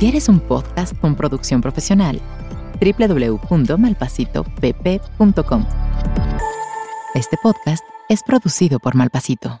¿Quieres un podcast con producción profesional? www.malpasitopp.com. Este podcast es producido por Malpasito.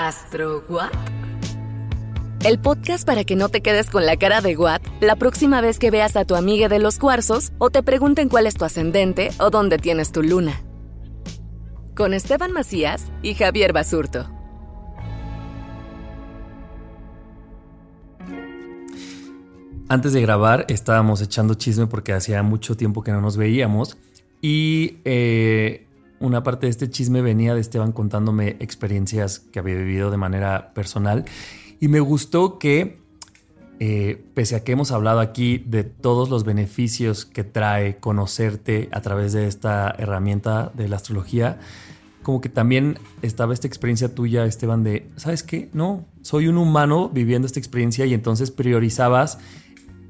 ¿Astro What? El podcast para que no te quedes con la cara de What la próxima vez que veas a tu amiga de los cuarzos o te pregunten cuál es tu ascendente o dónde tienes tu luna. Con Esteban Macías y Javier Basurto. Antes de grabar estábamos echando chisme porque hacía mucho tiempo que no nos veíamos y eh, una parte de este chisme venía de Esteban contándome experiencias que había vivido de manera personal y me gustó que, eh, pese a que hemos hablado aquí de todos los beneficios que trae conocerte a través de esta herramienta de la astrología, como que también estaba esta experiencia tuya, Esteban, de, ¿sabes qué? No, soy un humano viviendo esta experiencia y entonces priorizabas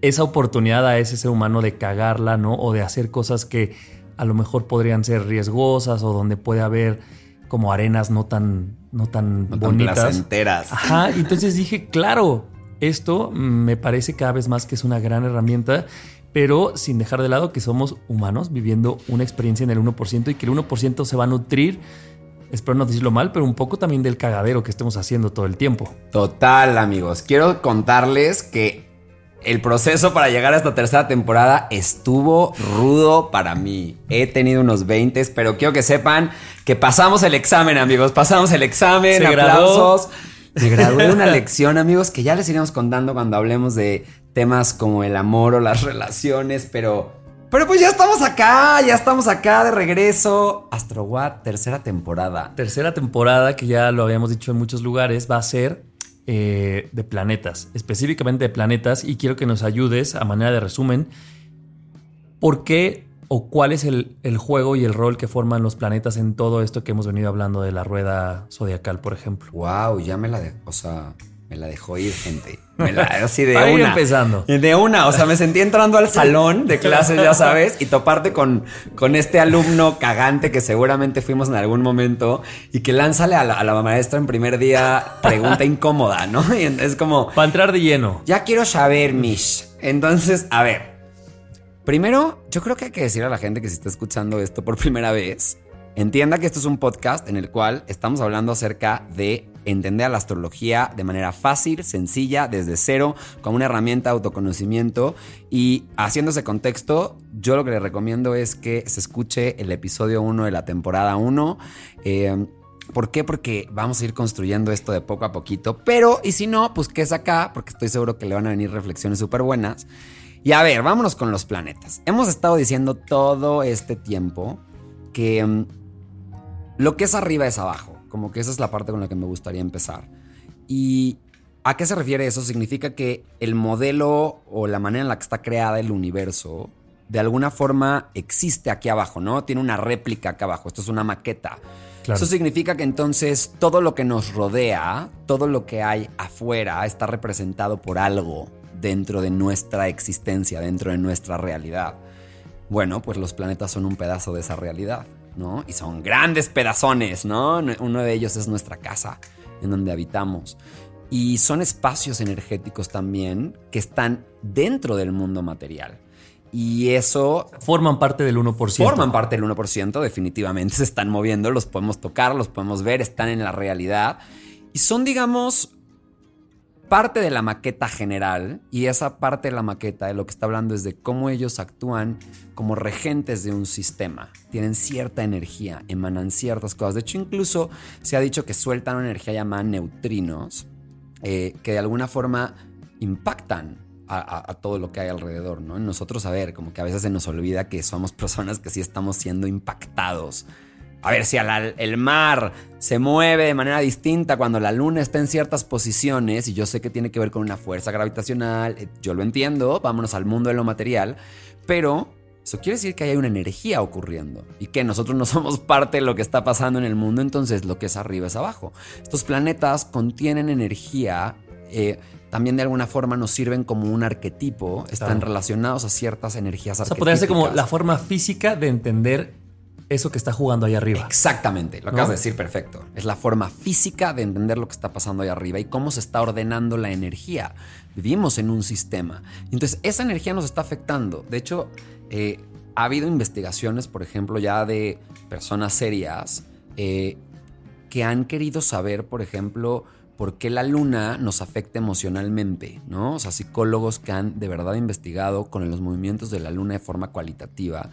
esa oportunidad a ese ser humano de cagarla, ¿no? O de hacer cosas que a lo mejor podrían ser riesgosas o donde puede haber como arenas no tan, no tan No tan bonitas. placenteras. Ajá, entonces dije, claro, esto me parece cada vez más que es una gran herramienta, pero sin dejar de lado que somos humanos viviendo una experiencia en el 1% y que el 1% se va a nutrir, espero no decirlo mal, pero un poco también del cagadero que estemos haciendo todo el tiempo. Total, amigos. Quiero contarles que el proceso para llegar a esta tercera temporada estuvo rudo para mí. He tenido unos 20, pero quiero que sepan que pasamos el examen, amigos. Pasamos el examen, Se graduó. aplausos. Me gradué de una lección, amigos, que ya les iremos contando cuando hablemos de temas como el amor o las relaciones, pero... Pero pues ya estamos acá, ya estamos acá de regreso. Astro What, tercera temporada. Tercera temporada, que ya lo habíamos dicho en muchos lugares, va a ser eh, de planetas, específicamente de planetas, y quiero que nos ayudes a manera de resumen, ¿por qué o cuál es el, el juego y el rol que forman los planetas en todo esto que hemos venido hablando de la rueda zodiacal, por ejemplo? Wow, ya me la dejó, o sea, me la dejó ir, gente. Me la, así de ir una. empezando. De una, o sea, me sentí entrando al salón de clases, ya sabes, y toparte con, con este alumno cagante que seguramente fuimos en algún momento y que lánzale a la, a la maestra en primer día pregunta incómoda, ¿no? Y es como, Para entrar de lleno, ya quiero saber, Mish. Entonces, a ver. Primero, yo creo que hay que decir a la gente que si está escuchando esto por primera vez, entienda que esto es un podcast en el cual estamos hablando acerca de entender la astrología de manera fácil, sencilla, desde cero, como una herramienta de autoconocimiento. Y haciendo ese contexto, yo lo que le recomiendo es que se escuche el episodio 1 de la temporada 1. Eh, ¿Por qué? Porque vamos a ir construyendo esto de poco a poquito. Pero, y si no, pues que es acá, porque estoy seguro que le van a venir reflexiones súper buenas. Y a ver, vámonos con los planetas. Hemos estado diciendo todo este tiempo que mm, lo que es arriba es abajo. Como que esa es la parte con la que me gustaría empezar. ¿Y a qué se refiere eso? Significa que el modelo o la manera en la que está creada el universo de alguna forma existe aquí abajo, ¿no? Tiene una réplica acá abajo. Esto es una maqueta. Claro. Eso significa que entonces todo lo que nos rodea, todo lo que hay afuera, está representado por algo dentro de nuestra existencia, dentro de nuestra realidad. Bueno, pues los planetas son un pedazo de esa realidad, ¿no? Y son grandes pedazones, ¿no? Uno de ellos es nuestra casa, en donde habitamos. Y son espacios energéticos también que están dentro del mundo material. y eso Forman parte del 1%. forman parte del 1%, definitivamente se están moviendo, los podemos tocar, los podemos ver, están en la realidad y son, digamos, parte de la maqueta general y esa parte de la maqueta de lo que está hablando es de cómo ellos actúan como regentes de un sistema. Tienen cierta energía, emanan ciertas cosas. De hecho, incluso se ha dicho que sueltan una energía llamada neutrinos eh, que de alguna forma impactan a, a- todo lo que hay alrededor, ¿no? Nosotros, a ver, como que a veces se nos olvida que somos personas que sí estamos siendo impactados. A ver si a la- el mar se mueve de manera distinta cuando la luna está en ciertas posiciones, y yo sé que tiene que ver con una fuerza gravitacional, eh, yo lo entiendo, vámonos al mundo de lo material, pero eso quiere decir que hay una energía ocurriendo y que nosotros no somos parte de lo que está pasando en el mundo, entonces lo que es arriba es abajo. Estos planetas contienen energía, eh, también de alguna forma nos sirven como un arquetipo, están Claro. relacionados a ciertas energías O sea, podría ser como la forma física de entender eso que está jugando ahí arriba. Exactamente, lo ¿No? acabas de decir perfecto. Es la forma física de entender lo que está pasando ahí arriba y cómo se está ordenando la energía. Vivimos en un sistema. Entonces, esa energía nos está afectando. De hecho, eh, ha habido investigaciones, por ejemplo, ya de personas serias eh, que han querido saber, por ejemplo, por qué la luna nos afecta emocionalmente, ¿no? O sea, psicólogos que han de verdad investigado con los movimientos de la luna de forma cualitativa.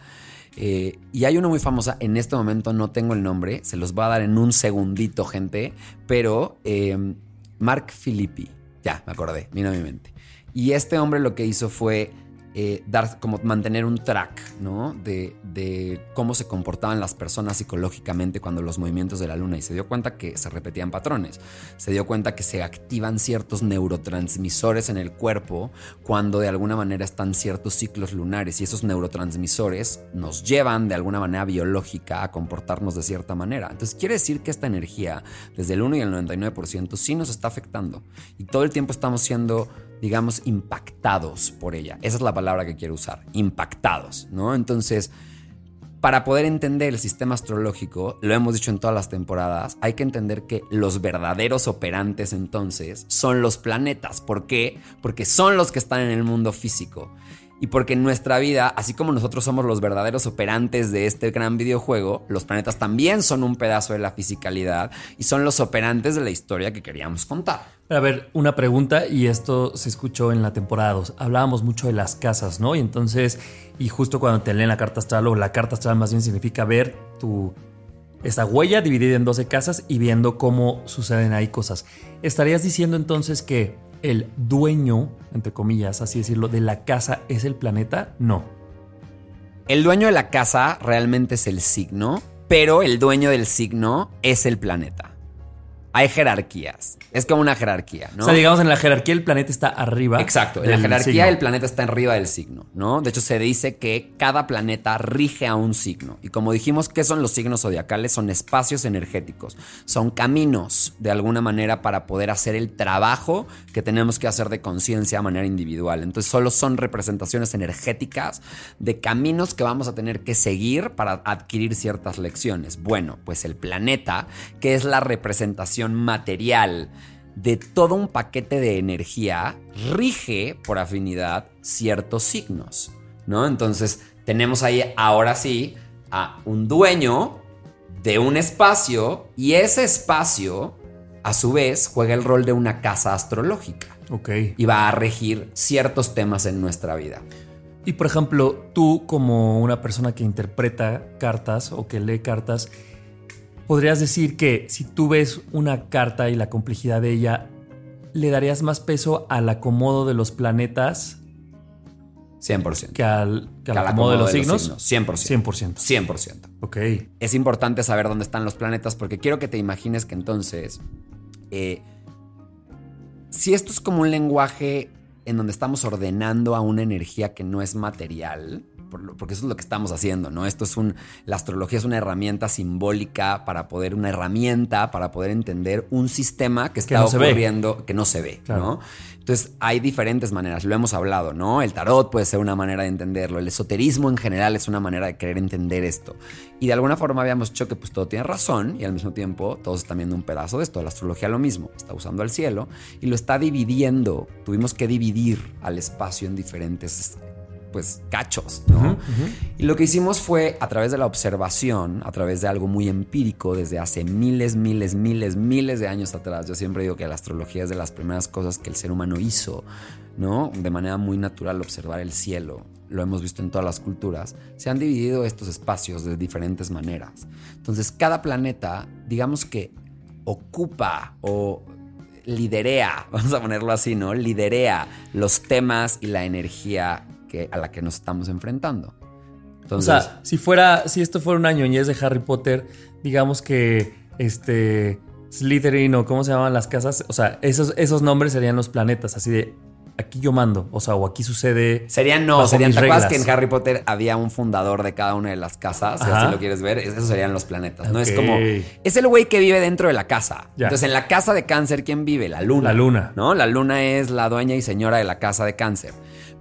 Eh, y hay una muy famosa, en este momento no tengo el nombre, se los va a dar en un segundito, gente, pero eh, Mark Filippi, ya, me acordé, vino a mi mente. Y este hombre lo que hizo fue eh, dar, como mantener un track, ¿no? De, de cómo se comportaban las personas psicológicamente cuando los movimientos de la luna y se dio cuenta que se repetían patrones. Se dio cuenta que se activan ciertos neurotransmisores en el cuerpo cuando de alguna manera están ciertos ciclos lunares y esos neurotransmisores nos llevan de alguna manera biológica a comportarnos de cierta manera. Entonces quiere decir que esta energía, desde el 1 y el 99%, sí nos está afectando y todo el tiempo estamos siendo digamos, impactados por ella. Esa es la palabra que quiero usar, impactados, ¿no? Entonces, para poder entender el sistema astrológico, lo hemos dicho en todas las temporadas, hay que entender que los verdaderos operantes entonces son los planetas. ¿Por qué? Porque son los que están en el mundo físico. Y porque en nuestra vida, así como nosotros somos los verdaderos operantes de este gran videojuego, los planetas también son un pedazo de la fisicalidad y son los operantes de la historia que queríamos contar. A ver, una pregunta, y esto se escuchó en la temporada 2. Hablábamos mucho de las casas, ¿no? Y entonces, y justo cuando te leen la carta astral, o la carta astral más bien significa ver tu. Esta huella dividida en 12 casas y viendo cómo suceden ahí cosas. ¿Estarías diciendo entonces que el dueño, entre comillas, así decirlo, de la casa es el planeta? No. El dueño de la casa realmente es el signo, pero el dueño del signo es el planeta. Hay jerarquías. Es como una jerarquía, ¿no? O sea, digamos, en la jerarquía el planeta está arriba. Exacto, en la jerarquía signo. el planeta está arriba del signo, ¿no? De hecho, se dice que cada planeta rige a un signo. Y como dijimos, ¿qué son los signos zodiacales? Son espacios energéticos, son caminos, de alguna manera, para poder hacer el trabajo que tenemos que hacer de conciencia de manera individual. Entonces, solo son representaciones energéticas de caminos que vamos a tener que seguir para adquirir ciertas lecciones. Bueno, pues el planeta, que es la representación material, de todo un paquete de energía rige por afinidad ciertos signos, ¿no? Entonces tenemos ahí ahora sí a un dueño de un espacio y ese espacio a su vez juega el rol de una casa astrológica Ok. y va a regir ciertos temas en nuestra vida. Y por ejemplo, tú como una persona que interpreta cartas o que lee cartas, podrías decir que si tú ves una carta y la complejidad de ella, ¿le darías más peso al acomodo de los planetas 100%. que al, que al Que acomodo de los de signos? los signos, 100%. 100%. 100%. Ok. es importante saber dónde están los planetas porque quiero que te imagines que entonces, eh, si esto es como un lenguaje en donde estamos ordenando a una energía que no es material, porque eso es lo que estamos haciendo, ¿no? Esto es un, la astrología es una herramienta simbólica para poder, una herramienta para poder entender un sistema que está no ve. ocurriendo, que no se ve, Claro. ¿no? Entonces hay diferentes maneras, lo hemos hablado, ¿no? El tarot puede ser una manera de entenderlo, el esoterismo en general es una manera de querer entender esto. Y de alguna forma habíamos dicho que pues todo tiene razón y al mismo tiempo todos están viendo un pedazo de esto. La astrología lo mismo, está usando al cielo y lo está dividiendo. Tuvimos que dividir al espacio en diferentes pues cachos, ¿no? Y lo que hicimos fue a través de la observación, a través de algo muy empírico desde hace miles, miles, miles, miles de años atrás. Yo siempre digo que la astrología es de las primeras cosas que el ser humano hizo, ¿no? De manera muy natural observar el cielo. Lo hemos visto en todas las culturas. Se han dividido estos espacios de diferentes maneras. Entonces, cada planeta, digamos que ocupa o liderea, vamos a ponerlo así, ¿no? Liderea los temas y la energía que, a la que nos estamos enfrentando. Entonces, o sea, si fuera, si esto fuera una ñoñez de Harry Potter, digamos que este Slytherin o cómo se llaman las casas, o sea, esos, esos nombres serían los planetas, así de aquí yo mando, o sea, o aquí sucede. Serían no, serían. ¿Te acuerdas que en Harry Potter había un fundador de cada una de las casas? Si así lo quieres ver, esos serían los planetas. No es como. Es el güey que vive dentro de la casa. Entonces, en la casa de cáncer, ¿quién vive? La luna. La luna. ¿No? La luna es la dueña y señora de la casa de cáncer.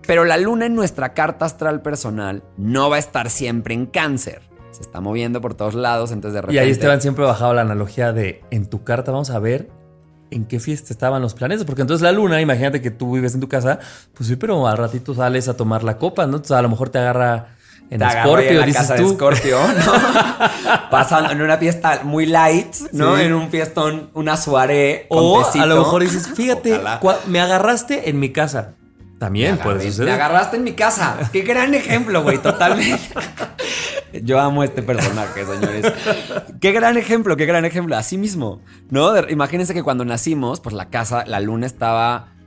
Pero la luna en nuestra carta astral personal no va a estar siempre en cáncer. Se está moviendo por todos lados, entonces de repente... Y ahí Esteban siempre bajado la analogía de en tu carta vamos a ver en qué fiesta estaban los planetas. Porque entonces la luna, imagínate que tú vives en tu casa, pues sí, pero al ratito sales a tomar la copa, ¿no? Entonces a lo mejor te agarra en Scorpio, en la casa de Scorpio, ¿no? Pasando en una fiesta muy light, ¿no? En un fiestón, una soirée. O a lo mejor dices, fíjate, me agarraste en mi casa. También puede suceder. Me agarraste en mi casa. Qué gran ejemplo, güey, totalmente. Yo amo este personaje, señores. qué gran ejemplo, qué gran ejemplo. Así mismo, ¿no? Imagínense que cuando nacimos, pues la casa, la luna estaba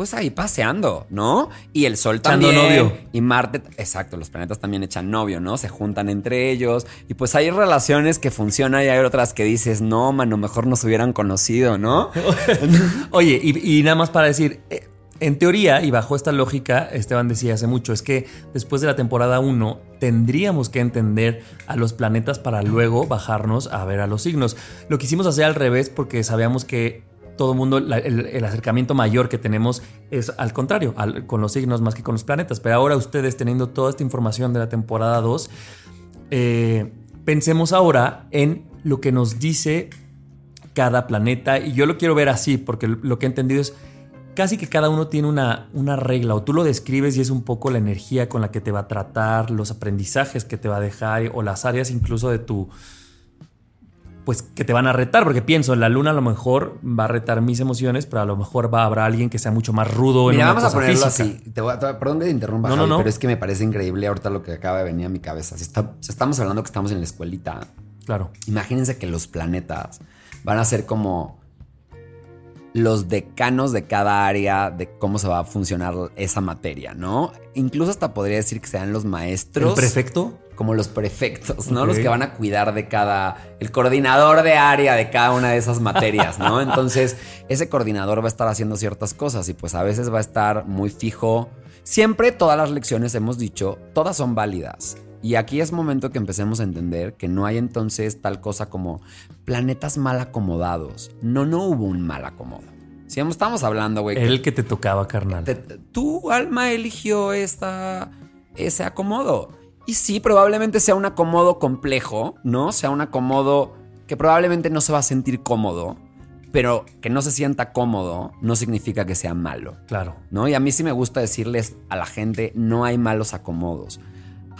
pues ahí paseando, ¿no? Y el sol también. novio. Y Marte, exacto, los planetas también echan novio, ¿no? Se juntan entre ellos. Y pues hay relaciones que funcionan y hay otras que dices, no, mano, mejor nos hubieran conocido, ¿no? Oye, y, nada más para decir, eh, en teoría, y bajo esta lógica, Esteban decía hace mucho, es que después de la temporada 1 tendríamos que entender a los planetas para luego bajarnos a ver a los signos. Lo quisimos hacer al revés porque sabíamos que todo el mundo, el, acercamiento mayor que tenemos es al contrario, con los signos más que con los planetas. Pero ahora ustedes teniendo toda esta información de la temporada 2, eh, pensemos ahora en lo que nos dice cada planeta. Y yo lo quiero ver así, porque lo que he entendido es casi que cada uno tiene una, una, regla o tú lo describes y es un poco la energía con la que te va a tratar, los aprendizajes que te va a dejar o las áreas incluso de tu... Pues que te van a retar, porque pienso, la luna a lo mejor va a retar mis emociones, pero a lo mejor va a haber alguien que sea mucho más rudo. Mira, en vamos a ponerlo así. perdón que te interrumpa, no, no, pero es que me parece increíble ahorita lo que acaba de venir a mi cabeza. Si, si estamos hablando que estamos en la escuelita, claro. Imagínense que los planetas van a ser como los decanos de cada área de cómo se va a funcionar esa materia, ¿no? Incluso hasta podría decir que sean los maestros. ¿El prefecto? Como los prefectos, ¿no? Los que van a cuidar de cada. El coordinador de área de cada una de esas materias, ¿no? Entonces, ese coordinador va a estar haciendo ciertas cosas y pues a veces va a estar muy fijo. Siempre todas las lecciones hemos dicho, todas son válidas. Y aquí es momento que empecemos a entender que no hay entonces tal cosa como planetas mal acomodados. No, no hubo un mal acomodo. Si estamos hablando, güey. El que te tocaba, carnal. tu alma eligió esta, ese acomodo. Y sí, probablemente sea un acomodo complejo, ¿no? Sea un acomodo que probablemente no se va a sentir cómodo, pero que no se sienta cómodo no significa que sea malo. Claro. ¿No? Y a mí sí me gusta decirles a la gente, no hay malos acomodos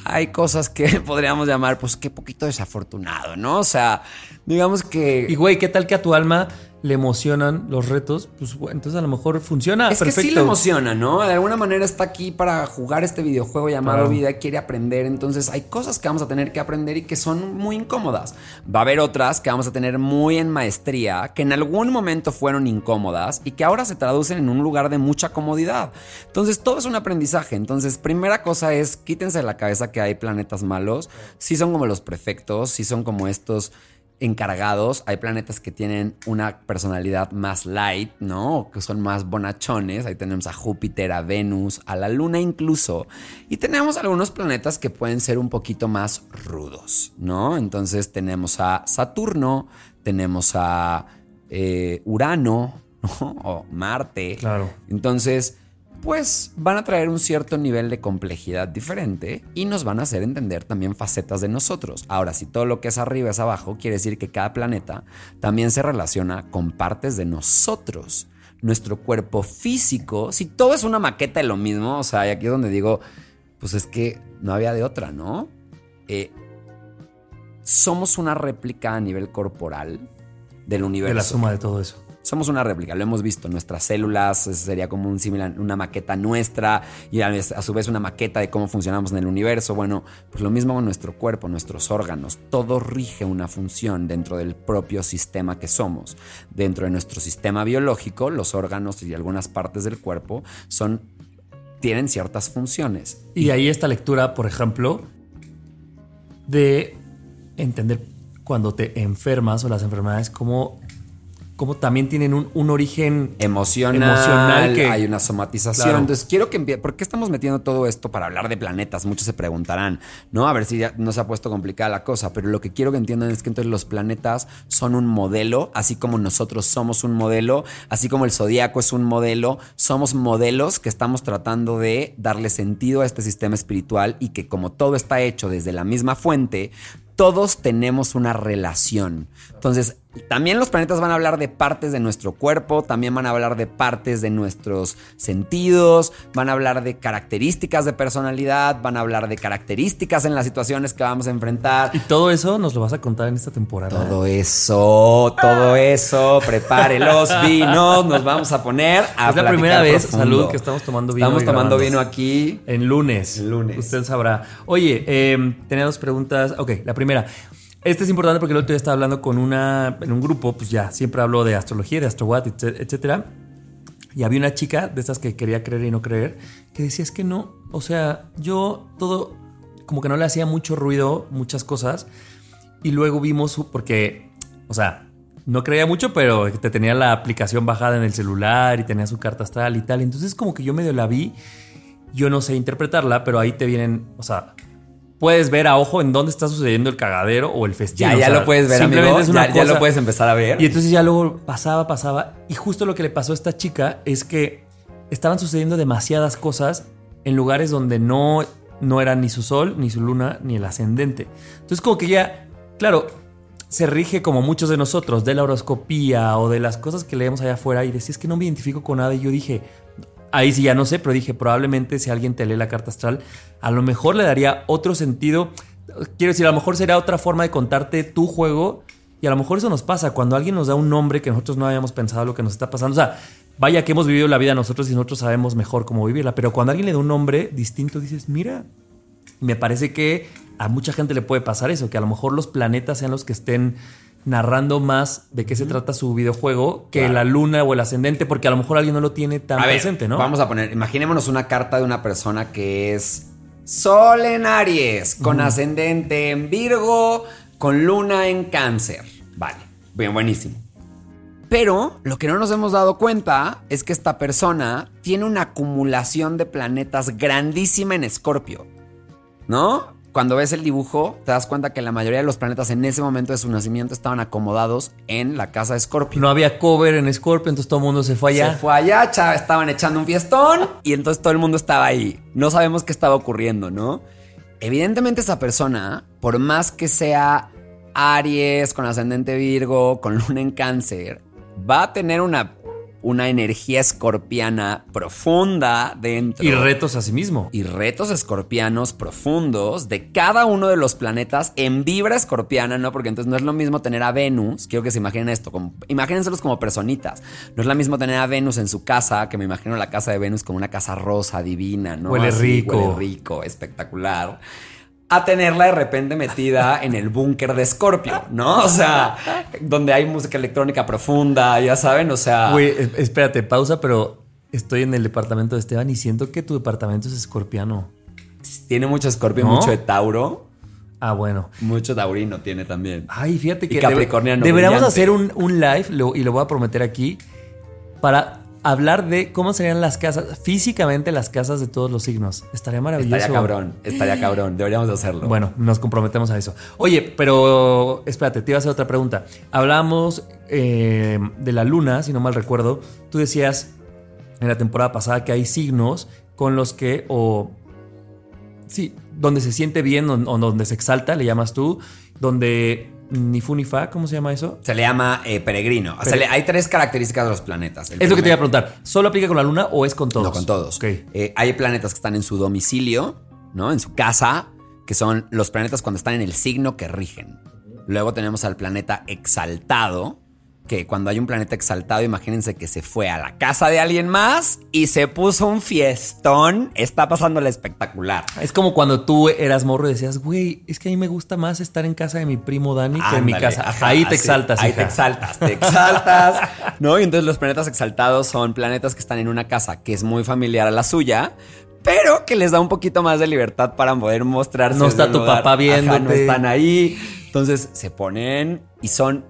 hay cosas que podríamos llamar, pues, qué poquito desafortunado, ¿no? O sea, digamos que... Y güey, ¿qué tal que a tu alma le emocionan los retos, pues entonces a lo mejor funciona. Es que sí le emociona, ¿no? De alguna manera está aquí para jugar este videojuego llamado vida, quiere aprender. Entonces hay cosas que vamos a tener que aprender y que son muy incómodas. Va a haber otras que vamos a tener muy en maestría, que en algún momento fueron incómodas y que ahora se traducen en un lugar de mucha comodidad. Entonces todo es un aprendizaje. Entonces, primera cosa es quítense de la cabeza que hay planetas malos. Sí son como los prefectos, sí son como estos encargados. Hay planetas que tienen una personalidad más light, ¿no? Que son más bonachones. Ahí tenemos a Júpiter, a Venus, a la Luna incluso. Y tenemos algunos planetas que pueden ser un poquito más rudos, ¿no? Entonces tenemos a Saturno, tenemos a eh, Urano, ¿no? O Marte. Claro. Entonces pues van a traer un cierto nivel de complejidad diferente y nos van a hacer entender también facetas de nosotros. Ahora, si todo lo que es arriba es abajo, quiere decir que cada planeta también se relaciona con partes de nosotros. Nuestro cuerpo físico, si todo es una maqueta de lo mismo, o sea, y aquí es donde digo, pues es que no había de otra, ¿no? Eh, somos una réplica a nivel corporal del universo. De la suma de todo eso. Somos una réplica, lo hemos visto. Nuestras células sería como un similar, una maqueta nuestra y a, su vez una maqueta de cómo funcionamos en el universo. Bueno, pues lo mismo con nuestro cuerpo, nuestros órganos. Todo rige una función dentro del propio sistema que somos. Dentro de nuestro sistema biológico, los órganos y algunas partes del cuerpo son, tienen ciertas funciones. Y ahí esta lectura, por ejemplo, de entender cuando te enfermas o las enfermedades, cómo como también tienen un, origen emocional, que hay una somatización. Entonces, quiero que empiece. ¿Por qué estamos metiendo todo esto para hablar de planetas? Muchos se preguntarán, ¿no? A ver si ya no se ha puesto complicada la cosa, pero lo que quiero que entiendan es que entonces los planetas son un modelo, así como nosotros somos un modelo, así como el zodiaco es un modelo, somos modelos que estamos tratando de darle sentido a este sistema espiritual y que como todo está hecho desde la misma fuente, todos tenemos una relación. Entonces, también los planetas van a hablar de partes de nuestro cuerpo, también van a hablar de partes de nuestros sentidos, van a hablar de características de personalidad, van a hablar de características en las situaciones que vamos a enfrentar. Y todo eso nos lo vas a contar en esta temporada. Todo eso, todo eso, prepare los vinos, nos vamos a poner a Es la primera vez, salud, que estamos tomando vino. Estamos tomando vino aquí. En lunes. En lunes. Usted sabrá. Oye, eh, tenía dos preguntas. Ok, la primera. Este es importante porque el otro día estaba hablando con una, en un grupo, pues ya, siempre hablo de astrología, de astrowatt, etcétera. Y había una chica de estas que quería creer y no creer, que decía es que no, o sea, yo todo, como que no le hacía mucho ruido, muchas cosas. Y luego vimos, porque, o sea, no creía mucho, pero te tenía la aplicación bajada en el celular y tenía su carta astral y tal. Entonces como que yo medio la vi, yo no sé interpretarla, pero ahí te vienen, o sea, puedes ver a ojo en dónde está sucediendo el cagadero o el festival. Ya, ya lo puedes ver, simplemente Es una ya, lo puedes empezar a ver. Y entonces ya luego pasaba, pasaba. Y justo lo que le pasó a esta chica es que estaban sucediendo demasiadas cosas en lugares donde no, no era ni su sol, ni su luna, ni el ascendente. Entonces como que ya, claro, se rige como muchos de nosotros de la horoscopía o de las cosas que leemos allá afuera y decís que no me identifico con nada y yo dije, ahí sí ya no sé, pero dije, probablemente si alguien te lee la carta astral, a lo mejor le daría otro sentido. Quiero decir, a lo mejor sería otra forma de contarte tu juego. Y a lo mejor eso nos pasa cuando alguien nos da un nombre que nosotros no habíamos pensado lo que nos está pasando. O sea, vaya que hemos vivido la vida nosotros y nosotros sabemos mejor cómo vivirla. Pero cuando alguien le da un nombre distinto, dices, mira, me parece que a mucha gente le puede pasar eso, que a lo mejor los planetas sean los que estén narrando más de qué se trata su videojuego que la luna o el ascendente, porque a lo mejor alguien no lo tiene tan presente, ¿no? Vamos a poner, imaginémonos una carta de una persona que es Sol en Aries, con ascendente en Virgo, con luna en Cáncer. Vale, bien, buenísimo. Pero lo que no nos hemos dado cuenta es que esta persona tiene una acumulación de planetas grandísima en Escorpio. ¿No? Cuando ves el dibujo, te das cuenta que la mayoría de los planetas en ese momento de su nacimiento estaban acomodados en la casa de Scorpio. No había cover en Scorpio, entonces todo el mundo se fue allá. Se fue allá, estaban echando un fiestón y entonces todo el mundo estaba ahí. No sabemos qué estaba ocurriendo, ¿no? Evidentemente esa persona, por más que sea Aries, con ascendente Virgo, con luna en cáncer, va a tener una una energía escorpiana profunda dentro. Y retos a sí mismo. Y retos escorpianos profundos de cada uno de los planetas en vibra escorpiana, ¿no? Porque entonces no es lo mismo tener a Venus, quiero que se imaginen esto, como, imagínenselos como personitas. No es lo mismo tener a Venus en su casa, que me imagino la casa de Venus como una casa rosa, divina, ¿no? Huele rico. Huele rico, espectacular a tenerla de repente metida en el búnker de Scorpio, ¿no? O sea, donde hay música electrónica profunda, ya saben, o sea. Güey, espérate, pausa, pero estoy en el departamento de Esteban y siento que tu departamento es escorpiano. Tiene mucho escorpio, mucho de Tauro. Ah, bueno. Mucho taurino tiene también. Ay, fíjate que. Capricorniano. deberíamos hacer un, un live, y lo voy a prometer aquí, para hablar de cómo serían las casas, físicamente las casas de todos los signos. Estaría maravilloso. Estaría cabrón, estaría cabrón. Deberíamos hacerlo. Bueno, nos comprometemos a eso. Oye, pero espérate, te iba a hacer otra pregunta. Hablamos eh, de la luna, si no mal recuerdo. Tú decías en la temporada pasada que hay signos con los que, o sí, donde se siente bien o donde se exalta, le llamas tú, donde ni fu ni fa, ¿cómo se llama eso? Se le llama eh, peregrino. O sea, hay tres características de los planetas. es lo que te iba a preguntar. ¿Solo aplica con la luna o es con todos? No, con todos. Eh, hay planetas que están en su domicilio ¿no? En su casa, que son los planetas cuando están en el signo que rigen. Luego tenemos al planeta exaltado, que cuando hay un planeta exaltado, imagínense que se fue a la casa de alguien más y se puso un fiestón. Está pasándole espectacular. Es como cuando tú eras morro y decías, güey, es que a mí me gusta más estar en casa de mi primo Dani que en mi casa. ajá, ahí te exaltas. Ahí hija. te exaltas, te exaltas. ¿No? Y entonces los planetas exaltados son planetas que están en una casa que es muy familiar a la suya. Pero que les da un poquito más de libertad para poder mostrarse. No está tu lugar. papá. Ajá, no están ahí. Entonces se ponen y son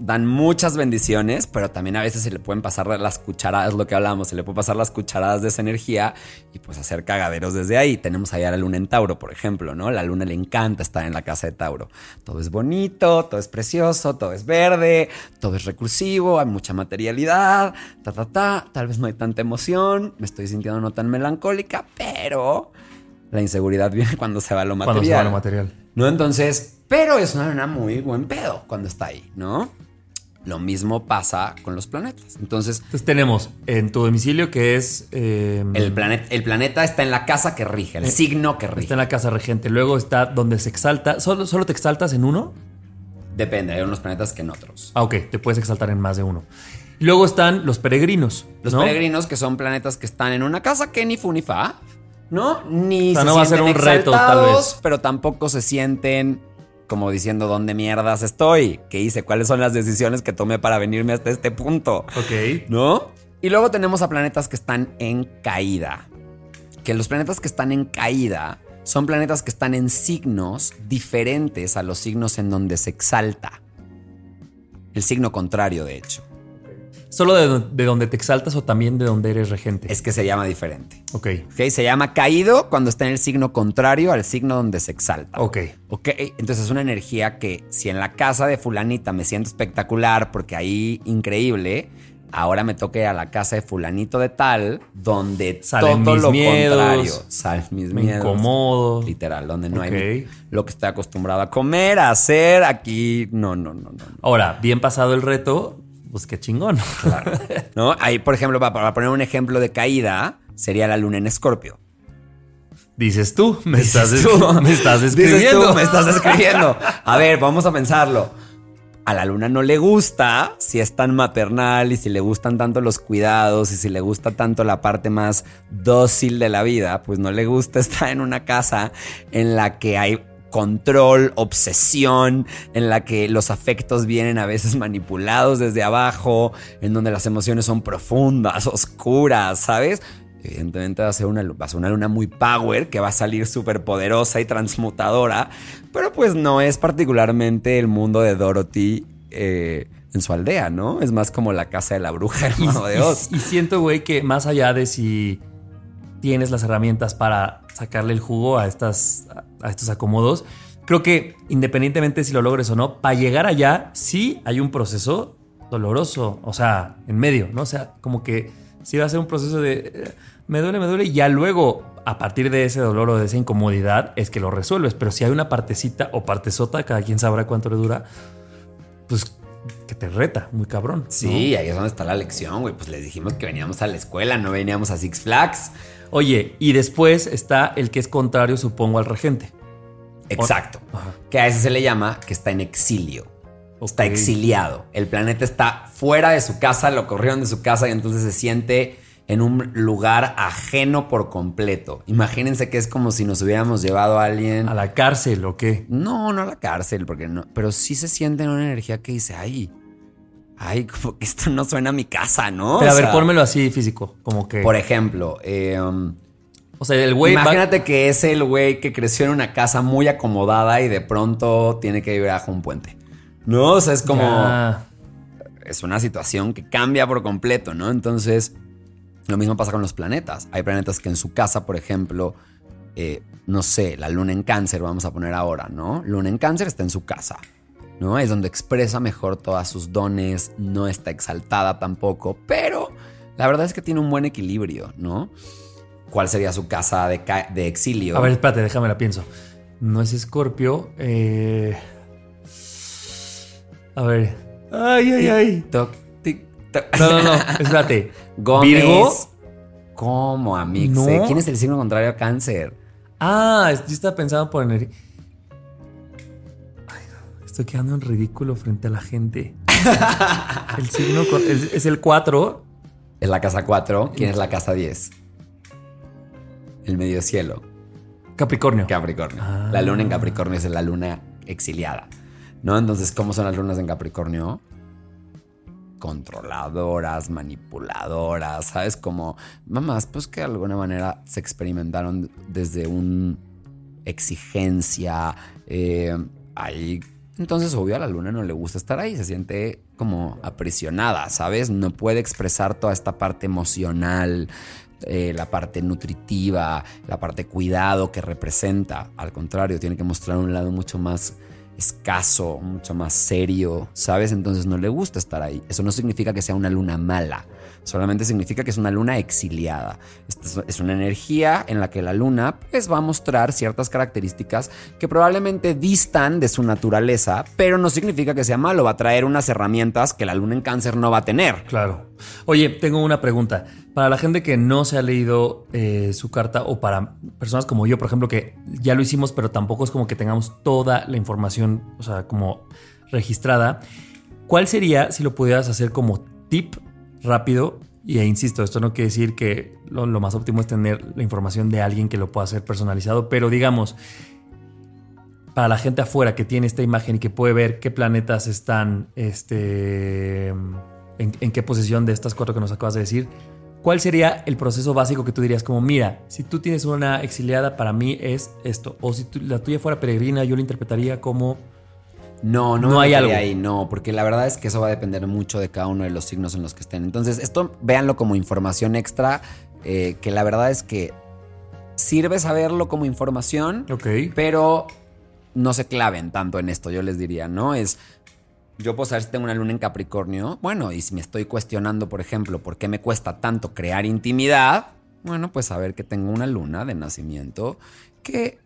dan muchas bendiciones, pero también a veces se le pueden pasar las cucharadas, lo que hablábamos, se le puede pasar las cucharadas de esa energía y pues hacer cagaderos desde ahí. Tenemos allá la luna en Tauro, por ejemplo, ¿no? La luna le encanta estar en la casa de Tauro. Todo es bonito, todo es precioso, todo es verde, todo es recursivo, hay mucha materialidad, ta, ta, ta, tal vez no hay tanta emoción, me estoy sintiendo no tan melancólica, pero la inseguridad viene cuando se va lo material. Cuando se va lo material. ¿No? Entonces, pero es una muy buen pedo cuando está ahí, ¿no? Lo mismo pasa con los planetas. Entonces, Entonces tenemos en tu domicilio que es... eh, el, planeta, el planeta está en la casa que rige, el signo que Está rige. en la casa regente. Luego está donde se exalta. ¿Solo, solo te exaltas en uno? Depende, hay unos planetas que en otros. Ah, ok. Te puedes exaltar en más de uno. Luego están los peregrinos. Los ¿no? peregrinos que son planetas que están en una casa que ni fu ni fa, ¿no? Ni O sea, se no va a ser sienten un reto, tal exaltados, vez. pero tampoco se sienten como diciendo dónde mierdas estoy, qué hice, cuáles son las decisiones que tomé para venirme hasta este punto. Ok. ¿No? Y luego tenemos a planetas que están en caída. Que los planetas que están en caída son planetas que están en signos diferentes a los signos en donde se exalta. El signo contrario, de hecho. ¿Solo de, de donde te exaltas o también de donde eres regente? Es que se llama diferente. Ok. ¿Ok? Se llama caído cuando está en el signo contrario al signo donde se exalta. Ok. Ok, entonces es una energía que si en la casa de fulanita me siento espectacular porque ahí increíble, ahora me toque a la casa de fulanito de tal, donde Salen todo mis lo miedos, contrario, salen mis Me miedos. incomodo. Literal, donde no hay lo que estoy acostumbrado a comer, a hacer, aquí, no, no, no. no. Ahora, bien pasado el reto, pues qué chingón. ¿No? Ahí, por ejemplo, pa- para poner un ejemplo de caída, sería la luna en escorpio. Dices tú, me, Dices estás, tú. me estás Dices escribiendo. tú, me estás escribiendo. A ver, vamos a pensarlo. A la luna no le gusta si es tan maternal y si le gustan tanto los cuidados y si le gusta tanto la parte más dócil de la vida, pues no le gusta estar en una casa en la que hay control, obsesión, en la que los afectos vienen a veces manipulados desde abajo, en donde las emociones son profundas, oscuras, ¿sabes? Evidentemente va a ser una, va a ser una luna muy power que va a salir súper poderosa y transmutadora, pero pues no es particularmente el mundo de Dorothy eh, en su aldea, ¿no? Es más como la casa de la bruja, Y, mago de y- Oz. y siento, güey, que más allá de si tienes las herramientas para sacarle el jugo a, estas, a estos acomodos, creo que independientemente si lo logres o no, para llegar allá sí hay un proceso doloroso, o sea, en medio, ¿no? Sea, como que sí va a ser un proceso de eh, me duele, me duele, y ya luego, a partir de ese dolor o de esa incomodidad, es que lo resuelves. Pero si hay una partecita o partezota, cada quien sabrá cuánto le dura, pues que te reta, muy cabrón. Sí, ahí es donde está la lección, güey. Pues les dijimos que veníamos a la escuela, no veníamos a Six Flags. Oye, y después está el que es contrario, supongo, al regente. Exacto. Ajá. Que a ese se le llama que está en exilio. Está exiliado. El planeta está fuera de su casa, lo corrieron de su casa y entonces se siente en un lugar ajeno por completo. Imagínense que es como si nos hubiéramos llevado a alguien. ¿A la cárcel o qué? No, no a la cárcel, porque no. Pero sí se siente en una energía que dice, ay, ay, como que esto no suena a mi casa, ¿no? Pero O a ver, sea, pónmelo así físico, como que... Por ejemplo, eh, um, o sea, el güey... va- imagínate que es el güey que creció en una casa muy acomodada y de pronto tiene que vivir bajo un puente. No, o sea, es como. Ya. Es una situación que cambia por completo, ¿no? Entonces, lo mismo pasa con los planetas. Hay planetas que en su casa, por ejemplo, eh, no sé, la luna en cáncer, vamos a poner ahora, ¿no? Luna en cáncer está en su casa, ¿no? Es donde expresa mejor todas sus dones, no está exaltada tampoco, pero la verdad es que tiene un buen equilibrio, ¿no? ¿Cuál sería su casa de, ca- de exilio? A ver, espérate, déjame la pienso. No es Escorpio. Eh... A ver. Ay, ay, ay. Toc, tic, toc. No, no, no. Espérate. Gómez. Virgo. ¿Cómo, Amix? No. ¿Quién es el signo contrario a cáncer? Ah, yo estaba pensando por energía. Estoy quedando en ridículo frente a la gente. el signo es el 4. Es la casa 4. ¿Quién es la casa 10? El medio cielo. Capricornio. Capricornio. La luna en Capricornio es la luna exiliada. ¿No? Entonces, ¿cómo son las lunas en Capricornio? Controladoras, manipuladoras, ¿sabes? Como mamás, pues que de alguna manera se experimentaron desde un exigencia. Eh, ahí. Entonces, obvio, a la luna no le gusta estar ahí, se siente como aprisionada, ¿sabes? No puede expresar toda esta parte emocional, eh, la parte nutritiva, la parte cuidado que representa. Al contrario, tiene que mostrar un lado mucho más escaso, mucho más serio, ¿sabes? Entonces no le gusta estar ahí. Eso no significa que sea una luna mala, solamente significa que es una luna exiliada. es una energía en la que la luna pues va a mostrar ciertas características que probablemente distan de su naturaleza, pero no significa que sea malo, va a traer unas herramientas que la luna en cáncer no va a tener. Claro. Oye, tengo una pregunta. Para la gente que no se ha leído eh, su carta o para personas como yo, por ejemplo, que ya lo hicimos, pero tampoco es como que tengamos toda la información, o sea, como registrada, ¿cuál sería, si lo pudieras hacer como tip rápido? Y e insisto, esto no quiere decir que lo, lo más óptimo es tener la información de alguien que lo pueda hacer personalizado, pero digamos, para la gente afuera que tiene esta imagen y que puede ver qué planetas están, este en, qué posición de estas cuatro que nos acabas de decir, ¿cuál sería el proceso básico que tú dirías como, mira, si tú tienes una exiliada, para mí es esto, o si la tuya fuera peregrina, yo lo interpretaría como... No, no, no hay algo ahí, no, porque la verdad es que eso va a depender mucho de cada uno de los signos en los que estén. Entonces, esto véanlo como información extra, eh, que la verdad es que sirve saberlo como información, pero no se claven tanto en esto, yo les diría, ¿no? Es yo puedo saber si tengo una luna en Capricornio. Bueno, y si me estoy cuestionando, por ejemplo, por qué me cuesta tanto crear intimidad, bueno, pues saber que tengo una luna de nacimiento que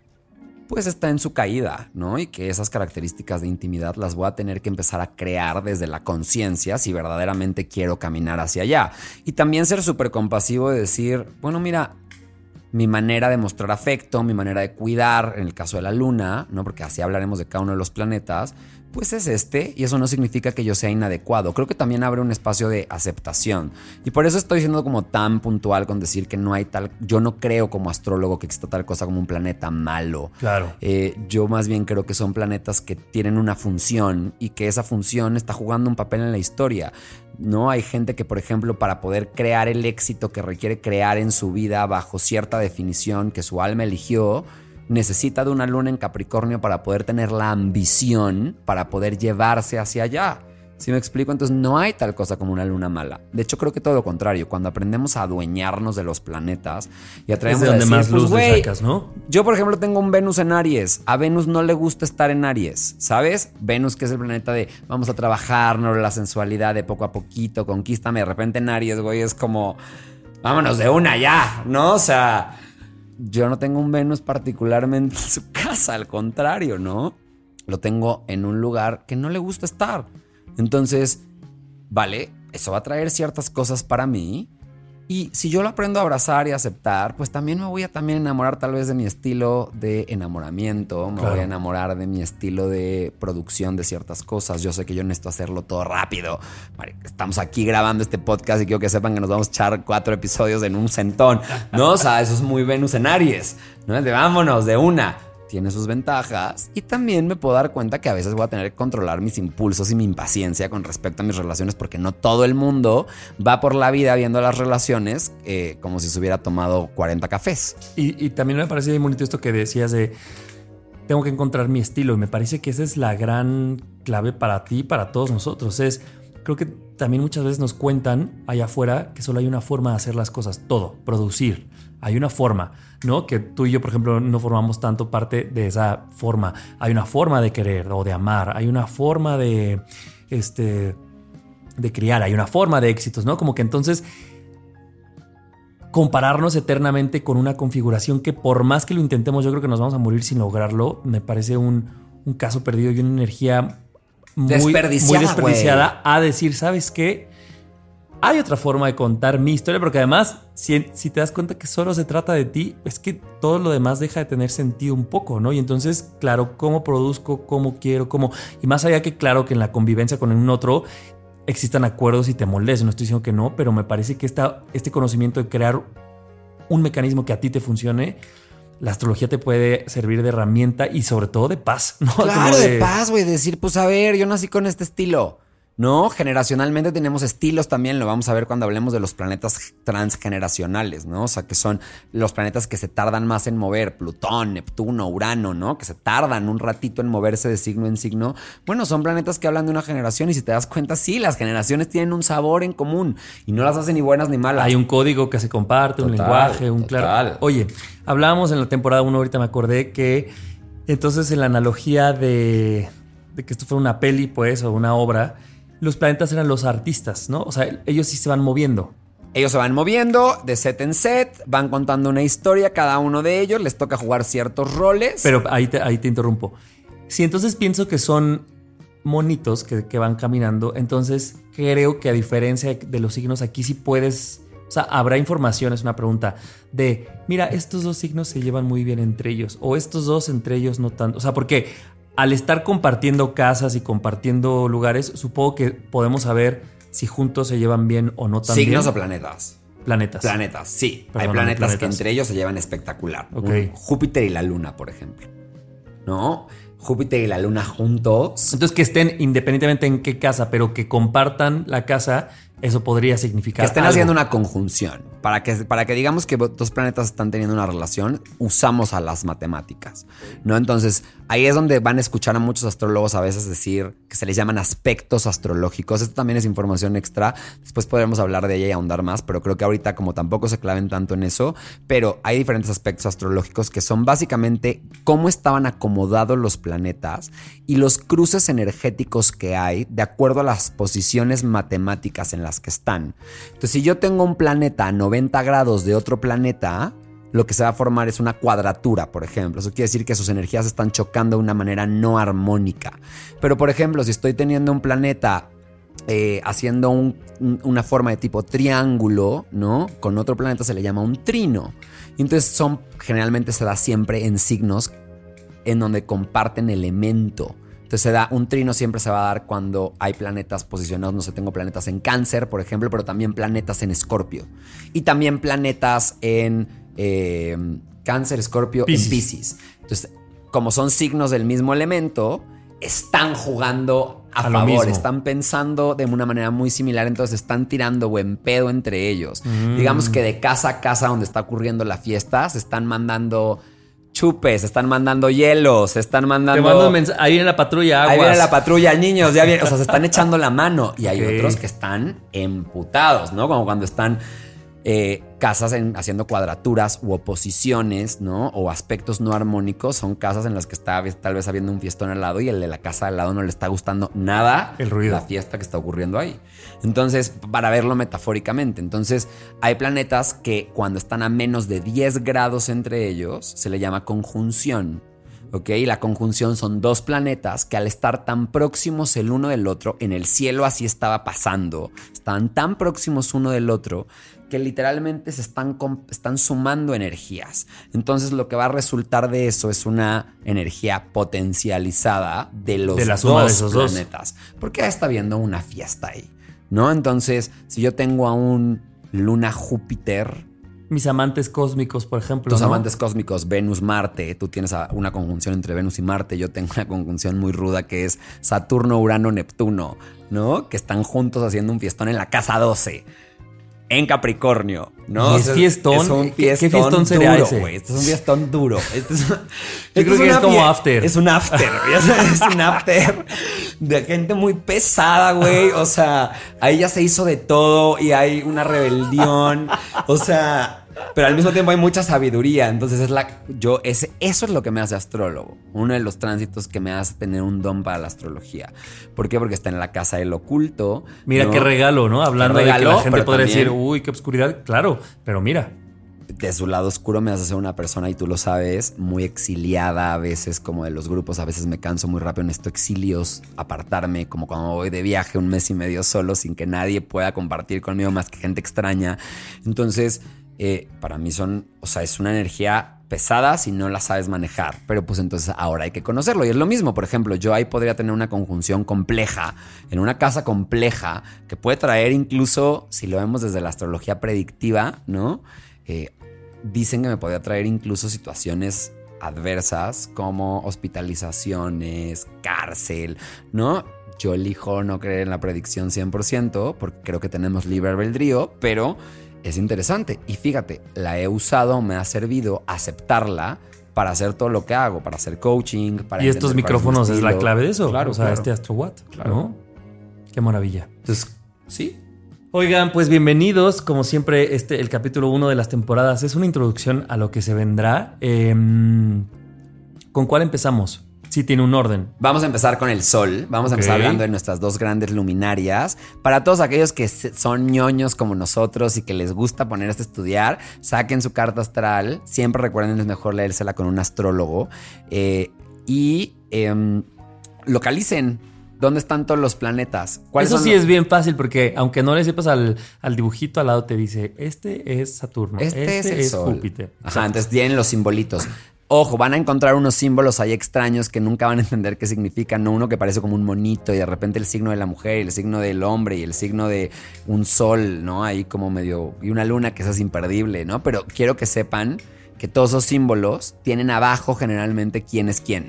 pues está en su caída, ¿no? Y que esas características de intimidad las voy a tener que empezar a crear desde la conciencia si verdaderamente quiero caminar hacia allá. Y también ser súper compasivo de decir, bueno, mira, mi manera de mostrar afecto, mi manera de cuidar, en el caso de la luna, ¿no? Porque así hablaremos de cada uno de los planetas, pues es este y eso no significa que yo sea inadecuado. Creo que también abre un espacio de aceptación y por eso estoy siendo como tan puntual con decir que no hay tal, yo no creo como astrólogo que exista tal cosa como un planeta malo. Claro. Eh, yo más bien creo que son planetas que tienen una función y que esa función está jugando un papel en la historia. No hay gente que, por ejemplo, para poder crear el éxito que requiere crear en su vida bajo cierta definición que su alma eligió, necesita de una luna en Capricornio para poder tener la ambición para poder llevarse hacia allá. Si me explico? Entonces no hay tal cosa como una luna mala. De hecho, creo que todo lo contrario. Cuando aprendemos a adueñarnos de los planetas y atraemos es de donde más luz pues, sacas, ¿no? Yo, por ejemplo, tengo un Venus en Aries. A Venus no le gusta estar en Aries, ¿sabes? Venus, que es el planeta de vamos a trabajarnos la sensualidad de poco a poquito, conquístame. De repente en Aries, güey, es como vámonos de una ya, ¿no? O sea, yo no tengo un Venus particularmente en su casa, al contrario, ¿no? Lo tengo en un lugar que no le gusta estar. Entonces, vale, eso va a traer ciertas cosas para mí, y si yo lo aprendo a abrazar y aceptar, pues también me voy a también enamorar tal vez de mi estilo de enamoramiento, me voy a enamorar de mi estilo de producción de ciertas cosas. Yo sé que yo necesito hacerlo todo rápido. Estamos aquí grabando este podcast y quiero que sepan que nos vamos a echar cuatro episodios en un centón. No, o sea, eso es muy Venus en Aries. No es de vámonos, de una tiene sus ventajas y también me puedo dar cuenta que a veces voy a tener que controlar mis impulsos y mi impaciencia con respecto a mis relaciones porque no todo el mundo va por la vida viendo las relaciones eh, como si se hubiera tomado 40 cafés. Y, también me parece muy bonito esto que decías de tengo que encontrar mi estilo y me parece que esa es la gran clave para ti y para todos nosotros. Es, creo que también muchas veces nos cuentan allá afuera que solo hay una forma de hacer las cosas, todo, producir hay una forma, ¿no? Que tú y yo, por ejemplo, no formamos tanto parte de esa forma. Hay una forma de querer o de amar, hay una forma de, este, de criar, hay una forma de éxitos, ¿no? Como que entonces compararnos eternamente con una configuración que por más que lo intentemos, yo creo que nos vamos a morir sin lograrlo, me parece un, caso perdido y una energía muy desperdiciada, muy desperdiciada a decir, ¿sabes qué? hay otra forma de contar mi historia, porque además, si, si, te das cuenta que solo se trata de ti, es que todo lo demás deja de tener sentido un poco, ¿no? Y entonces, claro, cómo produzco, cómo quiero, cómo... Y más allá que, claro, que en la convivencia con un otro existan acuerdos y te moldes, no estoy diciendo que no, pero me parece que esta, este conocimiento de crear un mecanismo que a ti te funcione, la astrología te puede servir de herramienta y sobre todo de paz, ¿no? Claro, de... de paz, güey, decir, pues a ver, yo nací con este estilo. ¿No? Generacionalmente tenemos estilos también, lo vamos a ver cuando hablemos de los planetas transgeneracionales, ¿no? O sea, que son los planetas que se tardan más en mover, Plutón, Neptuno, Urano, ¿no? Que se tardan un ratito en moverse de signo en signo. Bueno, son planetas que hablan de una generación y si te das cuenta, sí, las generaciones tienen un sabor en común y no las hacen ni buenas ni malas. Hay un código que se comparte, un lenguaje, un claro. Oye, hablábamos en la temporada 1, ahorita me acordé que entonces en la analogía de, de que esto fuera una peli, pues, o una obra, los planetas eran los artistas, ¿no? O sea, ellos sí se van moviendo. Ellos se van moviendo de set en set, van contando una historia, cada uno de ellos les toca jugar ciertos roles. Pero ahí te, ahí te interrumpo. Si entonces pienso que son monitos que, que, van caminando, entonces creo que a diferencia de los signos aquí sí puedes, o sea, habrá información, es una pregunta de, mira, estos dos signos se llevan muy bien entre ellos, o estos dos entre ellos no tanto, o sea, porque al estar compartiendo casas y compartiendo lugares, supongo que podemos saber si juntos se llevan bien o no tan ¿Signos bien. o planetas? Planetas. Planetas, sí. Hay planetas, planetas. que entre ellos se llevan espectacular. Ok. Un Júpiter y la Luna, por ejemplo. ¿No? Júpiter y la Luna juntos. Entonces que estén independientemente en qué casa, pero que compartan la casa, eso podría significar Que estén algo. haciendo una conjunción. Para que, para que digamos que dos planetas están teniendo una relación, usamos a las matemáticas. ¿No? Entonces, ahí es donde van a escuchar a muchos astrólogos a veces decir que se les llaman aspectos astrológicos. Esto también es información extra. Después podremos hablar de ella y ahondar más, pero creo que ahorita, como tampoco se claven tanto en eso, pero hay diferentes aspectos astrológicos que son básicamente cómo estaban acomodados los planetas y los cruces energéticos que hay de acuerdo a las posiciones matemáticas en que están. Entonces, si yo tengo un planeta a 90 grados de otro planeta, lo que se va a formar es una cuadratura, por ejemplo. Eso quiere decir que sus energías están chocando de una manera no armónica. Pero, por ejemplo, si estoy teniendo un planeta eh, haciendo un- un- una forma de tipo triángulo, ¿no? Con otro planeta se le llama un trino. Y entonces son, generalmente se da siempre en signos en donde comparten elemento. Entonces se da, un trino siempre se va a dar cuando hay planetas posicionados, no sé, tengo planetas en cáncer, por ejemplo, pero también planetas en escorpio. Y también planetas en eh, cáncer, escorpio, en. Piscis. Entonces, como son signos del mismo elemento, están jugando a, A lo favor, mismo. están pensando de una manera muy similar, entonces están tirando buen pedo entre ellos. Mm. Digamos que de casa a casa donde está ocurriendo la fiesta, se están mandando chupes, están mandando hielos, se están Te mandando... mando un mensaje. Ahí viene la patrulla, aguas. Ahí viene la patrulla, niños, ya viene. O sea, se están echando la mano. Y hay otros que están emputados, ¿no? Como cuando están eh, casas en- haciendo cuadraturas u oposiciones, ¿no? O aspectos no armónicos. Son casas en las que está tal vez habiendo un fiestón al lado y el de la casa al lado no le está gustando nada El ruido. la fiesta que está ocurriendo ahí. Entonces, para verlo metafóricamente. Entonces, hay planetas que cuando están a menos de 10 grados entre ellos, se le llama conjunción. ¿Ok? La conjunción son dos planetas que al estar tan próximos el uno del otro, en el cielo así estaba pasando, estaban tan próximos uno del otro que literalmente se están, sumando energías. Entonces lo que va a resultar de eso es una energía potencializada de los De la suma de dos planetas. Porque está habiendo una fiesta ahí, ¿no? Entonces, si yo tengo a un Luna Júpiter, Mis amantes cósmicos, por ejemplo. tus ¿no? amantes cósmicos, Venus, Marte, tú tienes una conjunción entre Venus y Marte, yo tengo una conjunción muy ruda que es Saturno, Urano, Neptuno, ¿no? Que están juntos haciendo un fiestón en la casa 12. En Capricornio, ¿no? Y es fiestón. Es un ¿Qué- qué fiestón, fiestón sería duro, güey. Este es un fiestón duro. Este es, Yo creo que es como after. Es un after, es un after de gente muy pesada, güey. O sea, ahí ya se hizo de todo y hay una rebelión. O sea, pero al mismo tiempo hay mucha sabiduría. Entonces es la. Yo, ese, eso es lo que me hace astrólogo. Uno de los tránsitos que me hace tener un don para la astrología. ¿Por qué? Porque está en la casa del oculto. Mira ¿no? qué regalo, ¿no? Hablando Qué de que regalo, la gente podría también- decir, uy, qué obscuridad. Claro, pero mira. de su lado oscuro me hace ser una persona, y tú lo sabes, muy exiliada a veces, como de los grupos. A veces me canso muy rápido en esto, exilios, apartarme, como cuando voy de viaje un mes y medio solo, sin que nadie pueda compartir conmigo más que gente extraña. Entonces, eh, para mí son, o sea, es una energía pesada si no la sabes manejar, pero pues entonces ahora hay que conocerlo. Y es lo mismo, por ejemplo, yo ahí podría tener una conjunción compleja, en una casa compleja, que puede traer incluso, si lo vemos desde la astrología predictiva, ¿no? Eh, dicen que me podría traer incluso situaciones adversas como hospitalizaciones, cárcel, ¿no? Yo elijo no creer en la predicción 100% porque creo que tenemos libre albedrío, pero es interesante. Y fíjate, la he usado, me ha servido aceptarla para hacer todo lo que hago, para hacer coaching, para... Y estos micrófonos mi es la clave de eso. Claro, o sea, claro. este AstroWatt, Claro. ¿no? Qué maravilla. Entonces, sí, Oigan, pues bienvenidos. Como siempre, este, el capítulo 1 de las temporadas es una introducción a lo que se vendrá. Em, ¿Con cuál empezamos? Sí, tiene un orden. Vamos a empezar con el sol. Vamos a empezar hablando de nuestras dos grandes luminarias. Para todos aquellos que son ñoños como nosotros y que les gusta ponerse a estudiar, saquen su carta astral. Siempre recuerden, es mejor leérsela con un astrólogo. Eh, y em, localicen dónde están todos los planetas. ¿Cuáles Eso sí los- es bien fácil porque aunque no le sepas al, al dibujito al lado, te dice, este es Saturno, Este, este, es el sol. Júpiter. Ajá, entonces tienen los simbolitos. Ojo, van a encontrar unos símbolos ahí extraños que nunca van a entender qué significan. ¿no? Uno que parece como un monito y de repente el signo de la mujer y el signo del hombre y el signo de un sol, ¿no? Ahí como medio... Y una luna que esa es imperdible, ¿no? Pero quiero que sepan que todos esos símbolos tienen abajo generalmente quién es quién.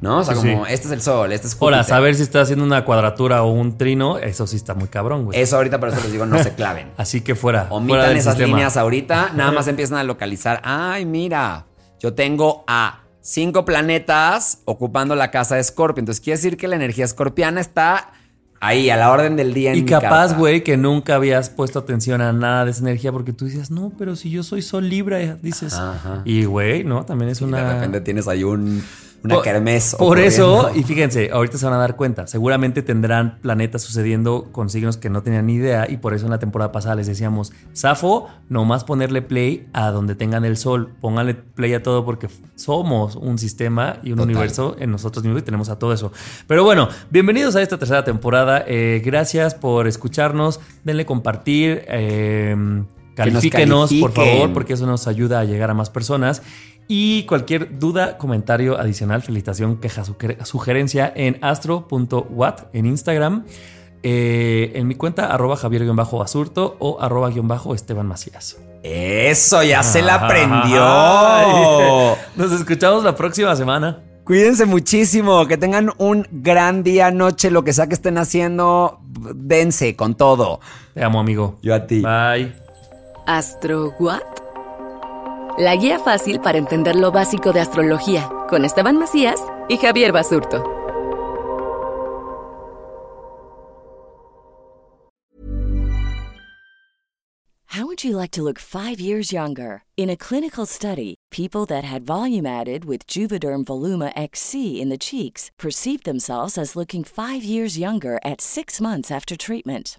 ¿no? O sea, Sí, como sí. este es el sol, este es Júpiter. Ahora, saber si está haciendo una cuadratura o un trino, eso sí está muy cabrón, güey. Eso ahorita por eso les digo, no se claven. Así que fuera. Omitan esas sistema. líneas ahorita, nada más empiezan a localizar. Ay, mira, yo tengo a cinco planetas ocupando la casa de Scorpio. Entonces quiere decir que la energía escorpiana está ahí, a la orden del día. En Y mi capaz, güey, que nunca habías puesto atención a nada de esa energía porque tú decías, no, pero si yo soy Sol Libra, dices. Ajá, ajá. Y, güey, no, también es una. de repente tienes ahí un, una Por- kermés. Por eso, y fíjense, ahorita se van a dar cuenta, seguramente tendrán planetas sucediendo con signos que no tenían ni idea y por eso en la temporada pasada les decíamos, Safo, nomás ponerle play a donde tengan el sol, pónganle play a todo porque somos un sistema y un Total. universo en nosotros mismos y tenemos a todo eso. Pero bueno, bienvenidos a esta tercera temporada, eh, gracias por escucharnos, denle compartir. eh, Califíquenos, por favor, porque eso nos ayuda a llegar a más personas. Y cualquier duda, comentario adicional, felicitación, queja, suger- sugerencia en astro.wat en Instagram, eh, en mi cuenta arroba javier-basurto o arroba guion bajo Esteban Macías. Eso, ya se la aprendió. Nos escuchamos la próxima semana. Cuídense muchísimo, que tengan un gran día, noche, lo que sea que estén haciendo, dense con todo. Te amo, amigo. Yo a ti. Bye. ¿Astro What? La guía fácil para entender lo básico de astrología con Esteban Macías y Javier Basurto. How would you like to look five years younger? In a clinical study, people that had volume added with Juvederm Voluma XC in the cheeks perceived themselves as looking five years younger at six months after treatment.